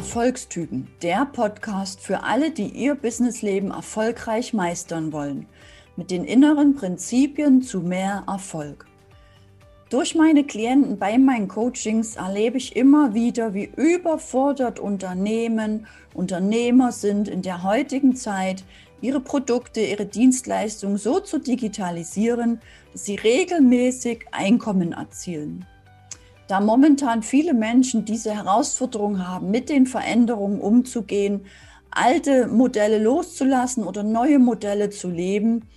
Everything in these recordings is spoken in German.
Erfolgstypen, der Podcast für alle, die ihr Businessleben erfolgreich meistern wollen, mit den inneren Prinzipien zu mehr Erfolg. Durch meine Klienten bei meinen Coachings erlebe ich immer wieder, wie überfordert Unternehmen, Unternehmer sind in der heutigen Zeit, ihre Produkte, ihre Dienstleistungen so zu digitalisieren, dass sie regelmäßig Einkommen erzielen da momentan viele Menschen diese Herausforderung haben, mit den Veränderungen umzugehen, alte Modelle loszulassen oder neue Modelle zu leben,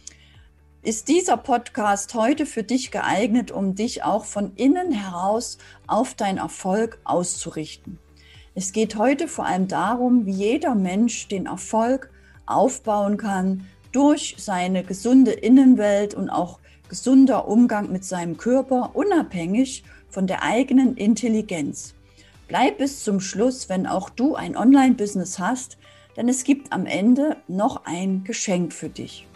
ist dieser Podcast heute für dich geeignet, um dich auch von innen heraus auf deinen Erfolg auszurichten. Es geht heute vor allem darum, wie jeder Mensch den Erfolg aufbauen kann durch seine gesunde Innenwelt und auch gesunder Umgang mit seinem Körper, unabhängig von der eigenen Intelligenz. Bleib bis zum Schluss, wenn auch du ein Online-Business hast, denn es gibt am Ende noch ein Geschenk für dich.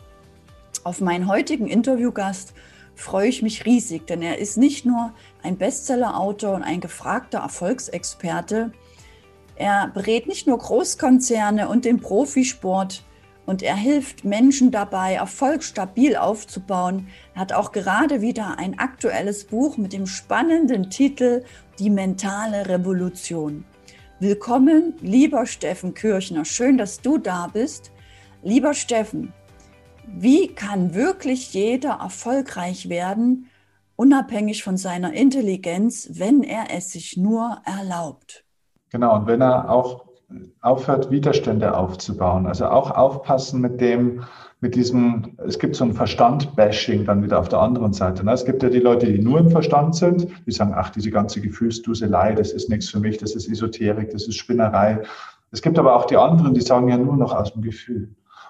Auf meinen heutigen Interviewgast freue ich mich riesig, denn er ist nicht nur ein Bestseller-Autor und ein gefragter Erfolgsexperte, er berät nicht nur Großkonzerne und den Profisport, und er hilft Menschen dabei, Erfolg stabil aufzubauen. Er hat auch gerade wieder ein aktuelles Buch mit dem spannenden Titel Die mentale Revolution. Willkommen, lieber Steffen Kirchner. Schön, dass du da bist. Lieber Steffen, wie kann wirklich jeder erfolgreich werden, unabhängig von seiner Intelligenz, wenn er es sich nur erlaubt? Genau, und wenn er auch aufhört, Widerstände aufzubauen. Also auch aufpassen mit dem, mit diesem, es gibt so ein Verstand-Bashing dann wieder auf der anderen Seite. Ne? Es gibt ja die Leute, die nur im Verstand sind, die sagen, ach, diese ganze Gefühlsduselei, das ist nichts für mich, das ist Esoterik, das ist Spinnerei. Es gibt aber auch die anderen, die sagen ja nur noch aus dem Gefühl.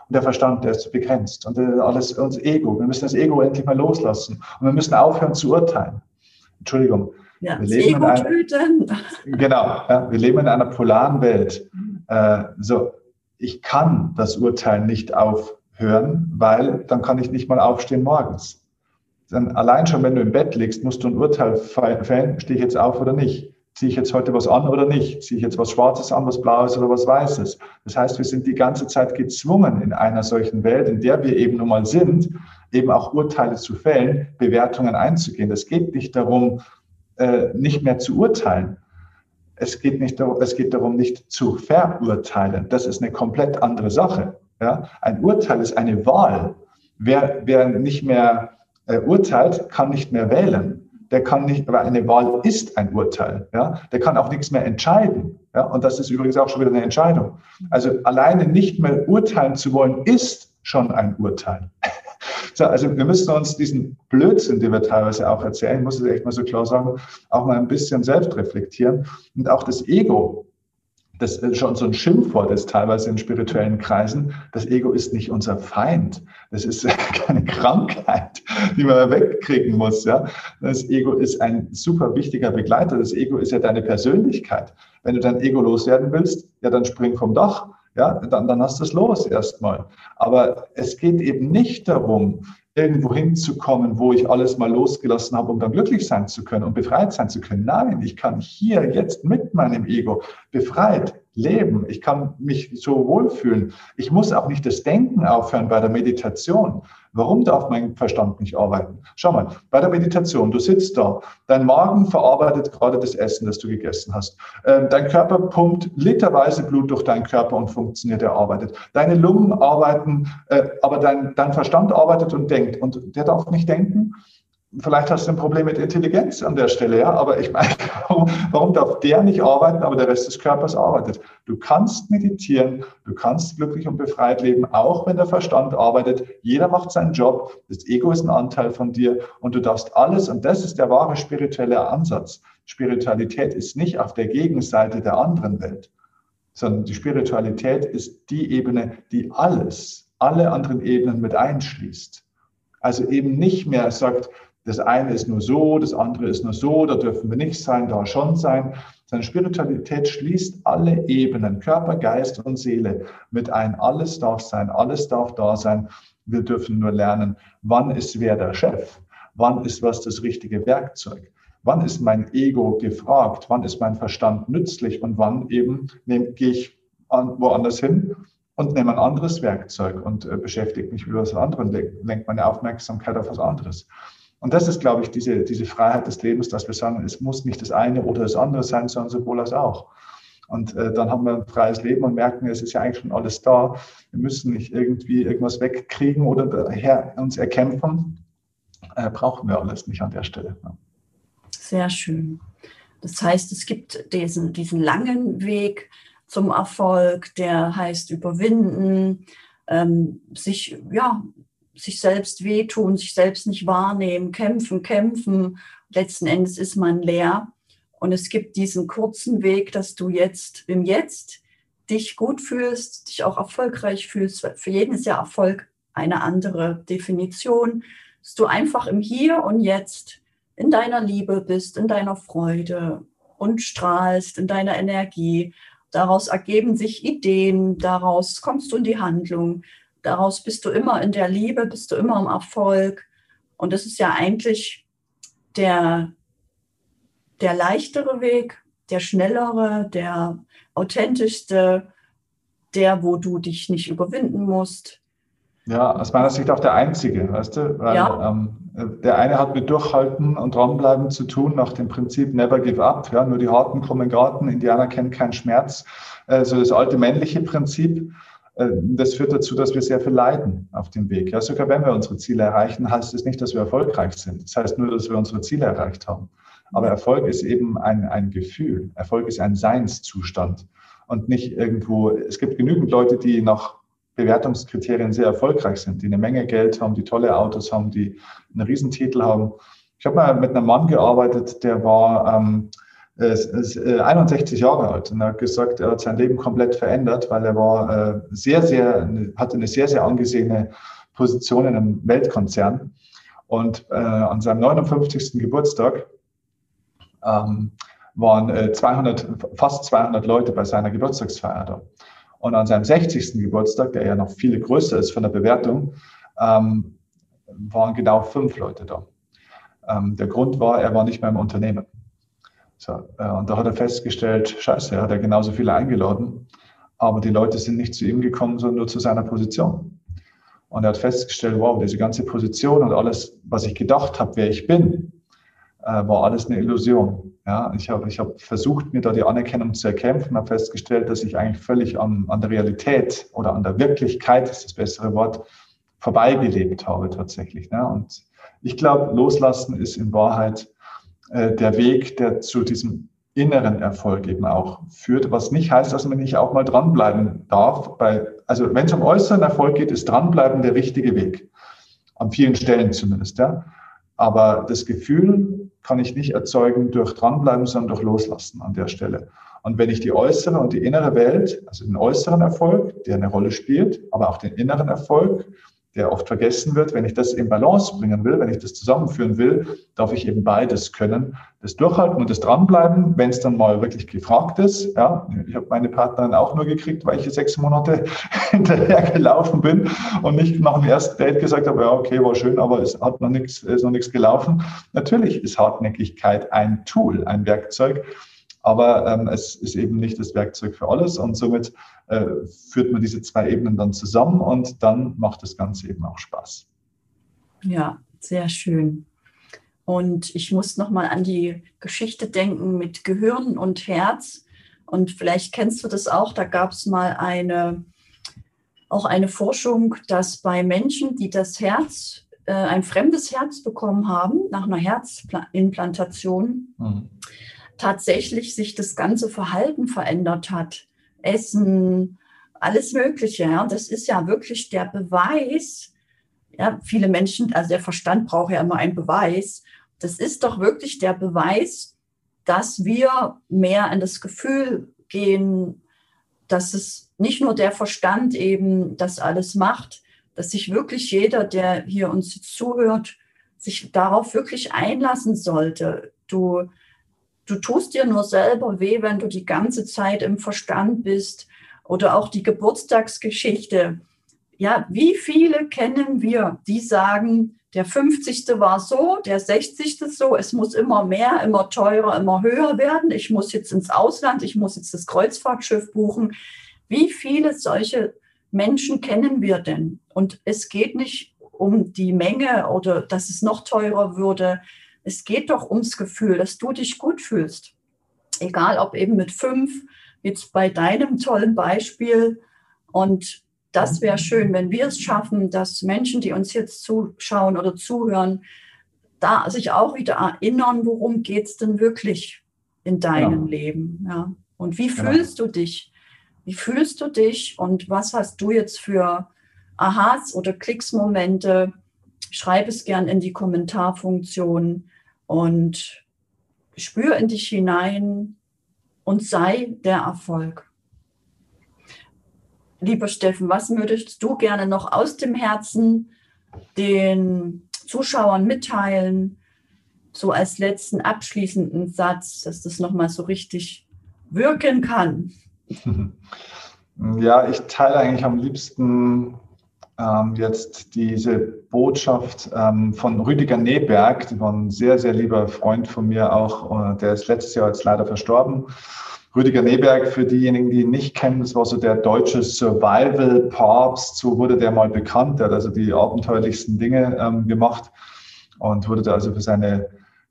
Und der Verstand, der ist begrenzt. Und alles, unser Ego. Wir müssen das Ego endlich mal loslassen. Und wir müssen aufhören zu urteilen. Entschuldigung. Ja, wir leben Ego töten. Genau, ja, wir leben in einer polaren Welt. Äh, so, ich kann das Urteil nicht aufhören, weil dann kann ich nicht mal aufstehen morgens. Dann allein schon, wenn du im Bett liegst, musst du ein Urteil fällen, stehe ich jetzt auf oder nicht? Ziehe ich jetzt heute was an oder nicht? Ziehe ich jetzt was Schwarzes an, was Blaues oder was Weißes? Das heißt, wir sind die ganze Zeit gezwungen in einer solchen Welt, in der wir eben nun mal sind, eben auch Urteile zu fällen, Bewertungen einzugehen. Es geht nicht darum, äh, nicht mehr zu urteilen. Es geht, nicht darum, es geht darum, nicht zu verurteilen. Das ist eine komplett andere Sache. Ja? Ein Urteil ist eine Wahl. Wer, wer nicht mehr äh, urteilt, kann nicht mehr wählen. Der kann nicht, aber eine Wahl ist ein Urteil. Ja? Der kann auch nichts mehr entscheiden. Ja? Und das ist übrigens auch schon wieder eine Entscheidung. Also alleine nicht mehr urteilen zu wollen, ist schon ein Urteil. So, also wir müssen uns diesen Blödsinn, den wir teilweise auch erzählen, muss ich echt mal so klar sagen, auch mal ein bisschen selbst reflektieren. Und auch das Ego, das ist schon so ein Schimpfwort ist teilweise in spirituellen Kreisen. Das Ego ist nicht unser Feind. Das ist keine Krankheit, die man wegkriegen muss. Ja? Das Ego ist ein super wichtiger Begleiter. Das Ego ist ja deine Persönlichkeit. Wenn du dein Ego loswerden willst, ja, dann spring vom Dach ja, dann, dann hast du es los erstmal. Aber es geht eben nicht darum, irgendwo hinzukommen, wo ich alles mal losgelassen habe, um dann glücklich sein zu können und befreit sein zu können. Nein, ich kann hier jetzt mit meinem Ego befreit leben. Ich kann mich so wohlfühlen. Ich muss auch nicht das Denken aufhören bei der Meditation. Warum darf mein Verstand nicht arbeiten? Schau mal, bei der Meditation, du sitzt da, dein Magen verarbeitet gerade das Essen, das du gegessen hast. Ähm, dein Körper pumpt literweise Blut durch deinen Körper und funktioniert, er arbeitet. Deine Lungen arbeiten, äh, aber dein, dein Verstand arbeitet und denkt. Und der darf nicht denken, Vielleicht hast du ein Problem mit Intelligenz an der Stelle, ja, aber ich meine, warum, warum darf der nicht arbeiten, aber der Rest des Körpers arbeitet? Du kannst meditieren, du kannst glücklich und befreit leben, auch wenn der Verstand arbeitet. Jeder macht seinen Job, das Ego ist ein Anteil von dir und du darfst alles, und das ist der wahre spirituelle Ansatz. Spiritualität ist nicht auf der Gegenseite der anderen Welt, sondern die Spiritualität ist die Ebene, die alles, alle anderen Ebenen mit einschließt. Also eben nicht mehr sagt, das eine ist nur so, das andere ist nur so, da dürfen wir nicht sein, da schon sein. Seine Spiritualität schließt alle Ebenen, Körper, Geist und Seele mit ein. Alles darf sein, alles darf da sein. Wir dürfen nur lernen, wann ist wer der Chef, wann ist was das richtige Werkzeug, wann ist mein Ego gefragt, wann ist mein Verstand nützlich und wann eben gehe ich an, woanders hin und nehme ein anderes Werkzeug und äh, beschäftige mich mit was anderem, lenke meine Aufmerksamkeit auf was anderes. Und das ist, glaube ich, diese, diese Freiheit des Lebens, dass wir sagen, es muss nicht das eine oder das andere sein, sondern sowohl als auch. Und äh, dann haben wir ein freies Leben und merken, es ist ja eigentlich schon alles da. Wir müssen nicht irgendwie irgendwas wegkriegen oder daher uns erkämpfen. Äh, brauchen wir alles nicht an der Stelle. Sehr schön. Das heißt, es gibt diesen, diesen langen Weg zum Erfolg, der heißt überwinden, ähm, sich ja sich selbst wehtun, sich selbst nicht wahrnehmen, kämpfen, kämpfen. Letzten Endes ist man leer. Und es gibt diesen kurzen Weg, dass du jetzt im Jetzt dich gut fühlst, dich auch erfolgreich fühlst. Für jeden ist ja Erfolg eine andere Definition, dass du einfach im Hier und Jetzt in deiner Liebe bist, in deiner Freude und strahlst in deiner Energie. Daraus ergeben sich Ideen, daraus kommst du in die Handlung. Daraus bist du immer in der Liebe, bist du immer im Erfolg. Und das ist ja eigentlich der, der leichtere Weg, der schnellere, der authentischste, der, wo du dich nicht überwinden musst. Ja, aus meiner Sicht auch der einzige, weißt du? Weil, ja. ähm, der eine hat mit Durchhalten und dranbleiben zu tun, nach dem Prinzip Never Give Up. Ja, nur die Harten kommen Garten, Indianer kennen keinen Schmerz. Also das alte männliche Prinzip. Äh, das führt dazu, dass wir sehr viel leiden auf dem Weg. Ja, sogar wenn wir unsere Ziele erreichen, heißt es nicht, dass wir erfolgreich sind. Das heißt nur, dass wir unsere Ziele erreicht haben. Aber Erfolg ist eben ein, ein Gefühl. Erfolg ist ein Seinszustand und nicht irgendwo, es gibt genügend Leute, die nach Bewertungskriterien sehr erfolgreich sind, die eine Menge Geld haben, die tolle Autos haben, die einen Riesentitel haben. Ich habe mal mit einem Mann gearbeitet, der war ähm, 61 äh, Jahre alt und er hat gesagt, er hat sein Leben komplett verändert, weil er war äh, sehr, sehr, hatte eine sehr, sehr angesehene Position in einem Weltkonzern. Und äh, an seinem 59. Geburtstag ähm, waren 200, fast 200 Leute bei seiner Geburtstagsfeier da. Und an seinem 60. Geburtstag, der ja noch viel größer ist von der Bewertung, ähm, waren genau fünf Leute da. Ähm, der Grund war, er war nicht mehr im Unternehmen. So, äh, und da hat er festgestellt, scheiße, er hat ja genauso viele eingeladen, aber die Leute sind nicht zu ihm gekommen, sondern nur zu seiner Position. Und er hat festgestellt, wow, diese ganze Position und alles, was ich gedacht habe, wer ich bin, äh, war alles eine Illusion. Ja, ich habe ich hab versucht, mir da die Anerkennung zu erkämpfen, habe festgestellt, dass ich eigentlich völlig an, an der Realität oder an der Wirklichkeit, ist das bessere Wort, vorbeigelebt habe tatsächlich. Ne? Und ich glaube, loslassen ist in Wahrheit äh, der Weg, der zu diesem inneren Erfolg eben auch führt, was nicht heißt, dass man nicht auch mal dranbleiben darf. Bei, also wenn es um äußeren Erfolg geht, ist dranbleiben der richtige Weg. An vielen Stellen zumindest, ja. Aber das Gefühl kann ich nicht erzeugen durch dranbleiben, sondern durch loslassen an der Stelle. Und wenn ich die äußere und die innere Welt, also den äußeren Erfolg, der eine Rolle spielt, aber auch den inneren Erfolg, der oft vergessen wird. Wenn ich das in Balance bringen will, wenn ich das zusammenführen will, darf ich eben beides können. Das Durchhalten und das Dranbleiben, wenn es dann mal wirklich gefragt ist. Ja, ich habe meine Partnerin auch nur gekriegt, weil ich sechs Monate hinterher gelaufen bin und nicht nach dem ersten Date gesagt habe, ja, okay, war schön, aber es hat noch nichts, ist noch nichts gelaufen. Natürlich ist Hartnäckigkeit ein Tool, ein Werkzeug. Aber ähm, es ist eben nicht das Werkzeug für alles und somit äh, führt man diese zwei Ebenen dann zusammen und dann macht das Ganze eben auch Spaß. Ja, sehr schön. Und ich muss nochmal an die Geschichte denken mit Gehirn und Herz. Und vielleicht kennst du das auch, da gab es mal eine, auch eine Forschung, dass bei Menschen, die das Herz, äh, ein fremdes Herz bekommen haben, nach einer Herzimplantation, mhm tatsächlich sich das ganze Verhalten verändert hat. Essen, alles Mögliche. Ja. Das ist ja wirklich der Beweis. Ja, viele Menschen, also der Verstand braucht ja immer einen Beweis. Das ist doch wirklich der Beweis, dass wir mehr in das Gefühl gehen, dass es nicht nur der Verstand eben das alles macht, dass sich wirklich jeder, der hier uns zuhört, sich darauf wirklich einlassen sollte. Du, du tust dir nur selber weh, wenn du die ganze Zeit im Verstand bist oder auch die Geburtstagsgeschichte. Ja, wie viele kennen wir, die sagen, der 50. war so, der 60. so, es muss immer mehr, immer teurer, immer höher werden. Ich muss jetzt ins Ausland, ich muss jetzt das Kreuzfahrtschiff buchen. Wie viele solche Menschen kennen wir denn? Und es geht nicht um die Menge oder dass es noch teurer würde. Es geht doch ums Gefühl, dass du dich gut fühlst. Egal ob eben mit fünf, jetzt bei deinem tollen Beispiel. Und das wäre schön, wenn wir es schaffen, dass Menschen, die uns jetzt zuschauen oder zuhören, da sich auch wieder erinnern, worum geht es denn wirklich in deinem ja. Leben. Ja. Und wie genau. fühlst du dich? Wie fühlst du dich und was hast du jetzt für Aha's oder Klicksmomente? Schreib es gern in die Kommentarfunktion und spür in dich hinein und sei der Erfolg. Lieber Steffen, was würdest du gerne noch aus dem Herzen den Zuschauern mitteilen, so als letzten abschließenden Satz, dass das nochmal so richtig wirken kann? Ja, ich teile eigentlich am liebsten ähm, jetzt diese Botschaft ähm, von Rüdiger Neberg, der war ein sehr, sehr lieber Freund von mir auch, äh, der ist letztes Jahr jetzt leider verstorben. Rüdiger Neberg, für diejenigen, die ihn nicht kennen, das war so der deutsche Survival-Papst, so wurde der mal bekannt. Der hat also die abenteuerlichsten Dinge ähm, gemacht und wurde da also für seine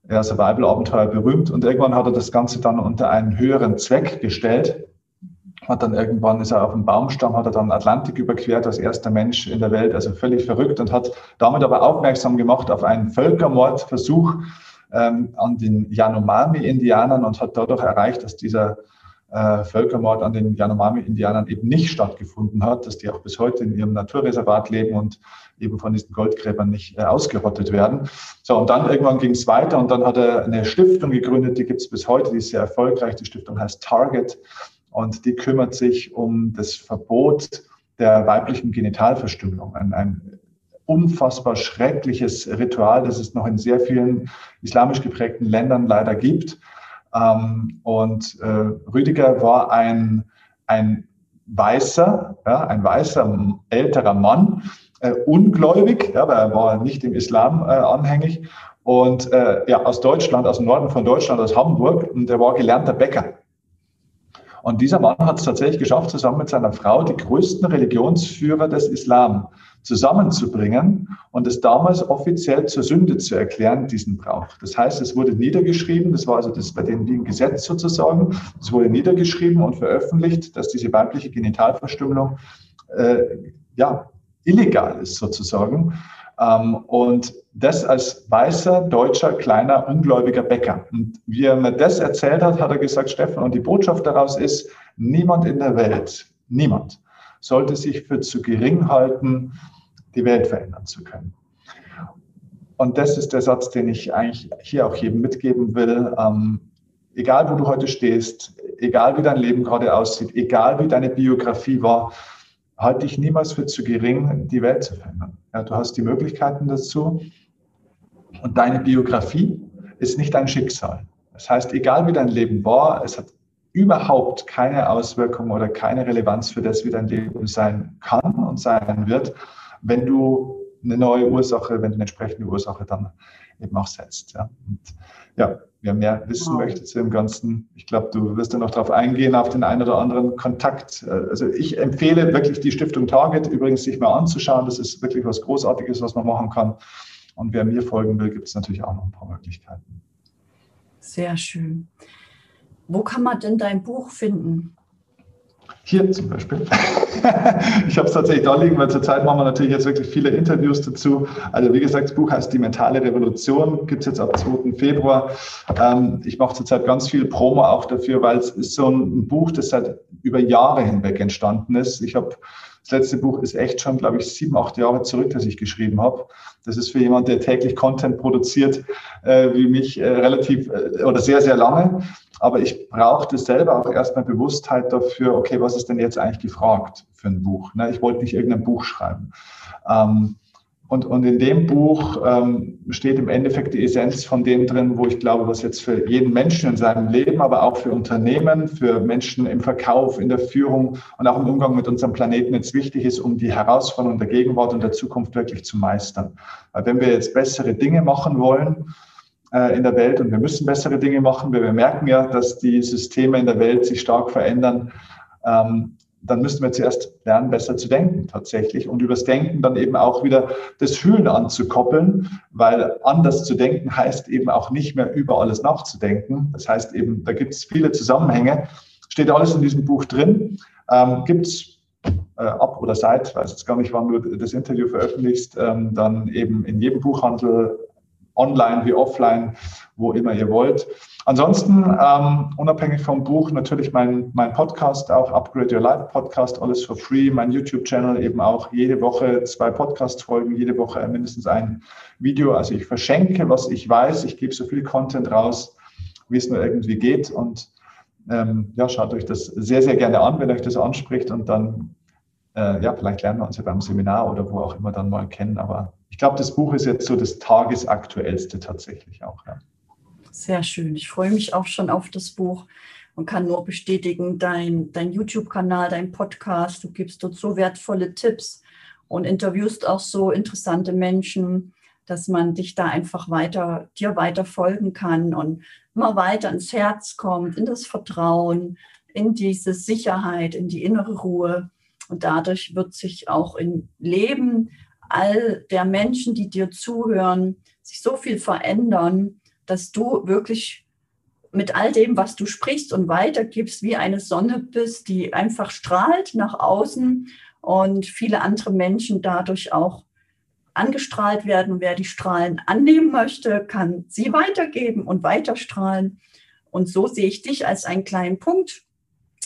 ja, Survival-Abenteuer berühmt. Und irgendwann hat er das Ganze dann unter einen höheren Zweck gestellt hat dann irgendwann ist er auf dem Baumstamm, hat er dann Atlantik überquert als erster Mensch in der Welt, also völlig verrückt und hat damit aber aufmerksam gemacht auf einen Völkermordversuch ähm, an den Yanomami-Indianern und hat dadurch erreicht, dass dieser äh, Völkermord an den Yanomami-Indianern eben nicht stattgefunden hat, dass die auch bis heute in ihrem Naturreservat leben und eben von diesen Goldgräbern nicht äh, ausgerottet werden. So, und dann irgendwann ging es weiter und dann hat er eine Stiftung gegründet, die gibt es bis heute, die ist sehr erfolgreich. Die Stiftung heißt Target und die kümmert sich um das Verbot der weiblichen Genitalverstümmelung. Ein, ein unfassbar schreckliches Ritual, das es noch in sehr vielen islamisch geprägten Ländern leider gibt. Ähm, und äh, Rüdiger war ein, ein weißer, ja, ein weißer älterer Mann, äh, ungläubig, ja, weil er war nicht dem Islam äh, anhängig und äh, ja, aus Deutschland, aus dem Norden von Deutschland, aus Hamburg, und er war gelernter Bäcker. Und dieser Mann hat es tatsächlich geschafft, zusammen mit seiner Frau die größten Religionsführer des Islam zusammenzubringen und es damals offiziell zur Sünde zu erklären, diesen Brauch. Das heißt, es wurde niedergeschrieben, das war also das bei denen wie ein Gesetz sozusagen, es wurde niedergeschrieben und veröffentlicht, dass diese weibliche Genitalverstümmelung äh, ja, illegal ist sozusagen. Ähm, und das als weißer, deutscher, kleiner, ungläubiger Bäcker. Und wie er mir das erzählt hat, hat er gesagt, Steffen, und die Botschaft daraus ist, niemand in der Welt, niemand, sollte sich für zu gering halten, die Welt verändern zu können. Und das ist der Satz, den ich eigentlich hier auch jedem mitgeben will. Ähm, egal, wo du heute stehst, egal wie dein Leben gerade aussieht, egal wie deine Biografie war, halte ich niemals für zu gering, die Welt zu verändern. Ja, du hast die Möglichkeiten dazu. Und deine Biografie ist nicht dein Schicksal. Das heißt, egal wie dein Leben war, es hat überhaupt keine Auswirkung oder keine Relevanz für das, wie dein Leben sein kann und sein wird, wenn du eine neue Ursache, wenn du eine entsprechende Ursache dann eben auch setzt. Ja. Und ja, wer mehr wissen wow. möchte zu dem Ganzen, ich glaube, du wirst dann noch darauf eingehen, auf den einen oder anderen Kontakt. Also ich empfehle wirklich die Stiftung Target übrigens sich mal anzuschauen. Das ist wirklich was Großartiges, was man machen kann. Und wer mir folgen will, gibt es natürlich auch noch ein paar Möglichkeiten. Sehr schön. Wo kann man denn dein Buch finden? Hier zum Beispiel. ich habe es tatsächlich da liegen, weil zurzeit machen wir natürlich jetzt wirklich viele Interviews dazu. Also wie gesagt, das Buch heißt Die mentale Revolution, gibt es jetzt ab 2. Februar. Ähm, ich mache zurzeit ganz viel Promo auch dafür, weil es ist so ein Buch, das seit über Jahre hinweg entstanden ist. Ich habe Das letzte Buch ist echt schon, glaube ich, sieben, acht Jahre zurück, das ich geschrieben habe. Das ist für jemand, der täglich Content produziert, äh, wie mich, äh, relativ äh, oder sehr, sehr lange. Aber ich brauchte selber auch erstmal Bewusstheit dafür, okay, was ist denn jetzt eigentlich gefragt für ein Buch? Ne? Ich wollte nicht irgendein Buch schreiben. Ähm, und, und in dem Buch ähm, steht im Endeffekt die Essenz von dem drin, wo ich glaube, was jetzt für jeden Menschen in seinem Leben, aber auch für Unternehmen, für Menschen im Verkauf, in der Führung und auch im Umgang mit unserem Planeten jetzt wichtig ist, um die Herausforderungen der Gegenwart und der Zukunft wirklich zu meistern. Weil wenn wir jetzt bessere Dinge machen wollen in der Welt und wir müssen bessere Dinge machen, wir merken ja, dass die Systeme in der Welt sich stark verändern, ähm, dann müssten wir zuerst lernen, besser zu denken tatsächlich und übers Denken dann eben auch wieder das Fühlen anzukoppeln, weil anders zu denken heißt eben auch nicht mehr über alles nachzudenken. Das heißt eben, da gibt es viele Zusammenhänge, steht alles in diesem Buch drin, ähm, gibt es äh, ab oder seit, weiß jetzt gar nicht, wann du das Interview veröffentlichst, ähm, dann eben in jedem Buchhandel online wie offline, wo immer ihr wollt. Ansonsten, ähm, unabhängig vom Buch, natürlich mein, mein Podcast, auch Upgrade Your Life Podcast, alles for free, mein YouTube-Channel eben auch. Jede Woche zwei Podcast-Folgen, jede Woche mindestens ein Video. Also ich verschenke, was ich weiß, ich gebe so viel Content raus, wie es nur irgendwie geht. Und ähm, ja, schaut euch das sehr, sehr gerne an, wenn euch das anspricht. Und dann, äh, ja, vielleicht lernen wir uns ja beim Seminar oder wo auch immer dann mal kennen, aber ich glaube, das Buch ist jetzt so das tagesaktuellste tatsächlich auch. Ja. Sehr schön. Ich freue mich auch schon auf das Buch und kann nur bestätigen, dein, dein YouTube-Kanal, dein Podcast, du gibst dort so wertvolle Tipps und interviewst auch so interessante Menschen, dass man dich da einfach weiter, dir weiter folgen kann und immer weiter ins Herz kommt, in das Vertrauen, in diese Sicherheit, in die innere Ruhe. Und dadurch wird sich auch im Leben all der Menschen, die dir zuhören, sich so viel verändern, dass du wirklich mit all dem, was du sprichst und weitergibst, wie eine Sonne bist, die einfach strahlt nach außen und viele andere Menschen dadurch auch angestrahlt werden. Und wer die Strahlen annehmen möchte, kann sie weitergeben und weiterstrahlen. Und so sehe ich dich als einen kleinen Punkt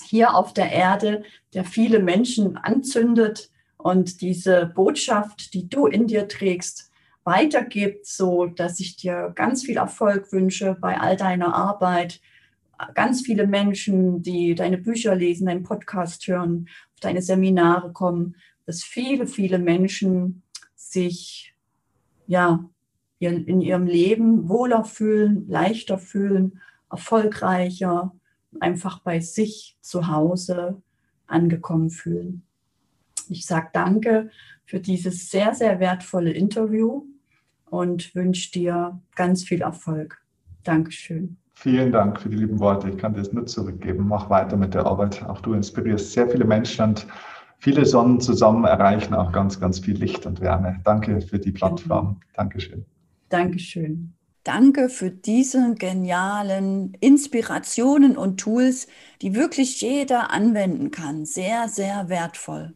hier auf der Erde, der viele Menschen anzündet und diese Botschaft, die du in dir trägst, weitergibt, so dass ich dir ganz viel Erfolg wünsche bei all deiner Arbeit. Ganz viele Menschen, die deine Bücher lesen, deinen Podcast hören, auf deine Seminare kommen, dass viele, viele Menschen sich ja in ihrem Leben wohler fühlen, leichter fühlen, erfolgreicher, einfach bei sich zu Hause angekommen fühlen. Ich sage danke für dieses sehr, sehr wertvolle Interview und wünsche dir ganz viel Erfolg. Dankeschön. Vielen Dank für die lieben Worte. Ich kann dir das nur zurückgeben. Mach weiter mit der Arbeit. Auch du inspirierst sehr viele Menschen und viele Sonnen zusammen erreichen auch ganz, ganz viel Licht und Wärme. Danke für die Plattform. Dankeschön. Dankeschön. Danke für diese genialen Inspirationen und Tools, die wirklich jeder anwenden kann. Sehr, sehr wertvoll.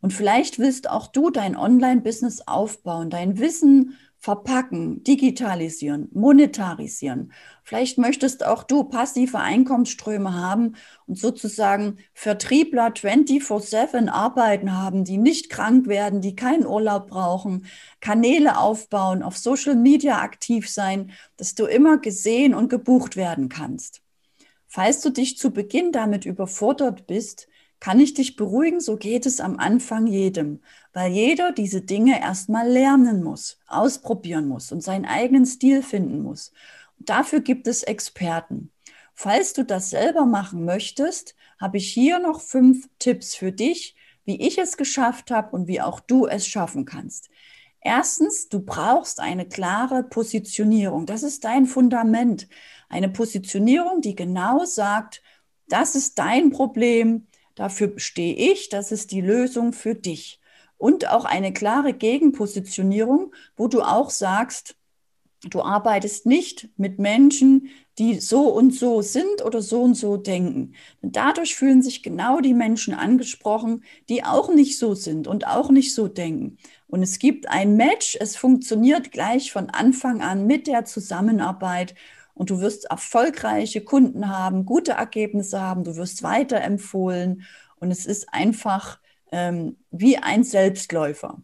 Und vielleicht willst auch du dein Online-Business aufbauen, dein Wissen verpacken, digitalisieren, monetarisieren. Vielleicht möchtest auch du passive Einkommensströme haben und sozusagen Vertriebler 24/7 arbeiten haben, die nicht krank werden, die keinen Urlaub brauchen, Kanäle aufbauen, auf Social Media aktiv sein, dass du immer gesehen und gebucht werden kannst. Falls du dich zu Beginn damit überfordert bist, kann ich dich beruhigen, so geht es am Anfang jedem, weil jeder diese Dinge erstmal lernen muss, ausprobieren muss und seinen eigenen Stil finden muss. dafür gibt es Experten. Falls du das selber machen möchtest, habe ich hier noch fünf Tipps für dich, wie ich es geschafft habe und wie auch du es schaffen kannst. Erstens, du brauchst eine klare Positionierung. Das ist dein Fundament. Eine Positionierung, die genau sagt, das ist dein Problem, Dafür stehe ich, das ist die Lösung für dich. Und auch eine klare Gegenpositionierung, wo du auch sagst, du arbeitest nicht mit Menschen, die so und so sind oder so und so denken. Und dadurch fühlen sich genau die Menschen angesprochen, die auch nicht so sind und auch nicht so denken. Und es gibt ein Match, es funktioniert gleich von Anfang an mit der Zusammenarbeit und du wirst erfolgreiche Kunden haben, gute Ergebnisse haben, du wirst weiterempfohlen und es ist einfach ähm, wie ein Selbstläufer.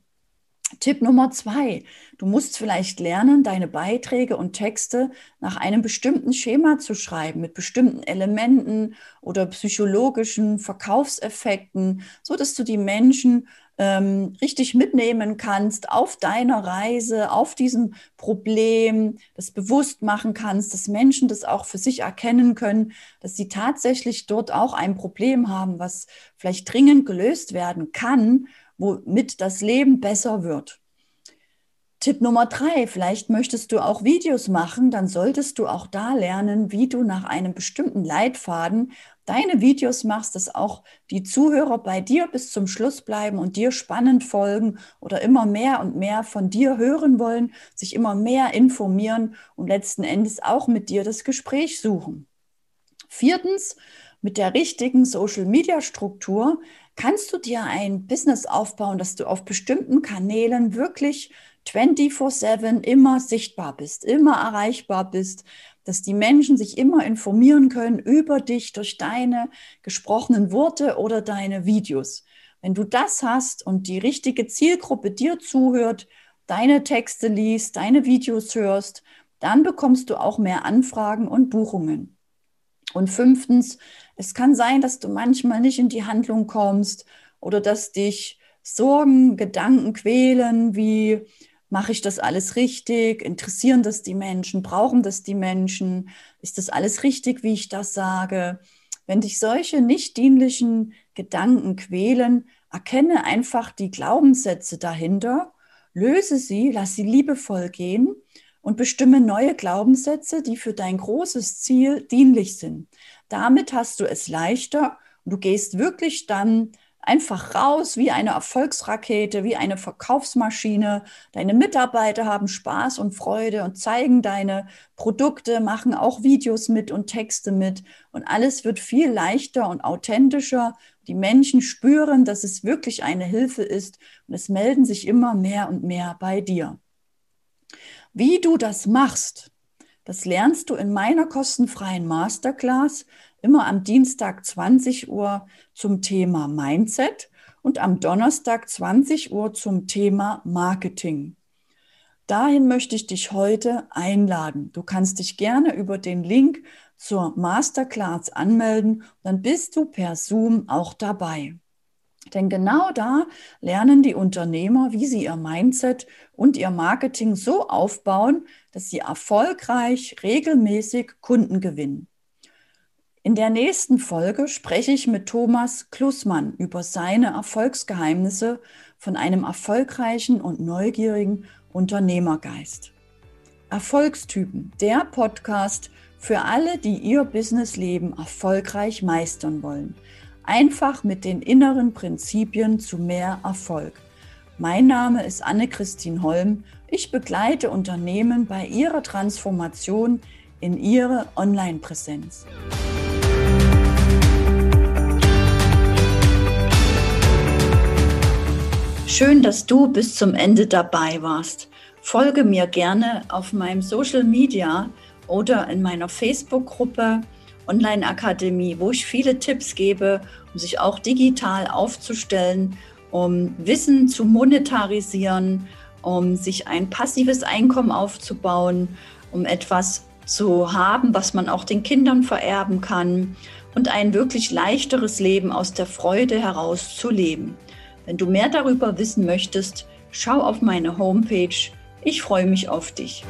Tipp Nummer zwei, du musst vielleicht lernen, deine Beiträge und Texte nach einem bestimmten Schema zu schreiben, mit bestimmten Elementen oder psychologischen Verkaufseffekten, so dass du die Menschen ähm, richtig mitnehmen kannst auf deiner Reise, auf diesem Problem, das bewusst machen kannst, dass Menschen das auch für sich erkennen können, dass sie tatsächlich dort auch ein Problem haben, was vielleicht dringend gelöst werden kann womit das Leben besser wird. Tipp Nummer drei, vielleicht möchtest du auch Videos machen, dann solltest du auch da lernen, wie du nach einem bestimmten Leitfaden deine Videos machst, dass auch die Zuhörer bei dir bis zum Schluss bleiben und dir spannend folgen oder immer mehr und mehr von dir hören wollen, sich immer mehr informieren und letzten Endes auch mit dir das Gespräch suchen. Viertens, mit der richtigen Social-Media-Struktur kannst du dir ein Business aufbauen, dass du auf bestimmten Kanälen wirklich 24/7 immer sichtbar bist, immer erreichbar bist, dass die Menschen sich immer informieren können über dich durch deine gesprochenen Worte oder deine Videos. Wenn du das hast und die richtige Zielgruppe dir zuhört, deine Texte liest, deine Videos hörst, dann bekommst du auch mehr Anfragen und Buchungen. Und fünftens, es kann sein, dass du manchmal nicht in die Handlung kommst oder dass dich Sorgen, Gedanken quälen, wie mache ich das alles richtig? Interessieren das die Menschen? Brauchen das die Menschen? Ist das alles richtig, wie ich das sage? Wenn dich solche nicht dienlichen Gedanken quälen, erkenne einfach die Glaubenssätze dahinter, löse sie, lass sie liebevoll gehen und bestimme neue Glaubenssätze, die für dein großes Ziel dienlich sind. Damit hast du es leichter und du gehst wirklich dann einfach raus wie eine Erfolgsrakete, wie eine Verkaufsmaschine. Deine Mitarbeiter haben Spaß und Freude und zeigen deine Produkte, machen auch Videos mit und Texte mit. Und alles wird viel leichter und authentischer. Die Menschen spüren, dass es wirklich eine Hilfe ist und es melden sich immer mehr und mehr bei dir. Wie du das machst, das lernst du in meiner kostenfreien Masterclass immer am Dienstag 20 Uhr zum Thema Mindset und am Donnerstag 20 Uhr zum Thema Marketing. Dahin möchte ich dich heute einladen. Du kannst dich gerne über den Link zur Masterclass anmelden, dann bist du per Zoom auch dabei. Denn genau da lernen die Unternehmer, wie sie ihr Mindset und ihr Marketing so aufbauen, dass sie erfolgreich regelmäßig Kunden gewinnen. In der nächsten Folge spreche ich mit Thomas Klussmann über seine Erfolgsgeheimnisse von einem erfolgreichen und neugierigen Unternehmergeist. Erfolgstypen, der Podcast für alle, die ihr Businessleben erfolgreich meistern wollen einfach mit den inneren Prinzipien zu mehr Erfolg. Mein Name ist Anne-Christine Holm. Ich begleite Unternehmen bei ihrer Transformation in ihre Online-Präsenz. Schön, dass du bis zum Ende dabei warst. Folge mir gerne auf meinem Social Media oder in meiner Facebook-Gruppe Online-Akademie, wo ich viele Tipps gebe, um sich auch digital aufzustellen, um Wissen zu monetarisieren, um sich ein passives Einkommen aufzubauen, um etwas zu haben, was man auch den Kindern vererben kann und ein wirklich leichteres Leben aus der Freude heraus zu leben. Wenn du mehr darüber wissen möchtest, schau auf meine Homepage. Ich freue mich auf dich.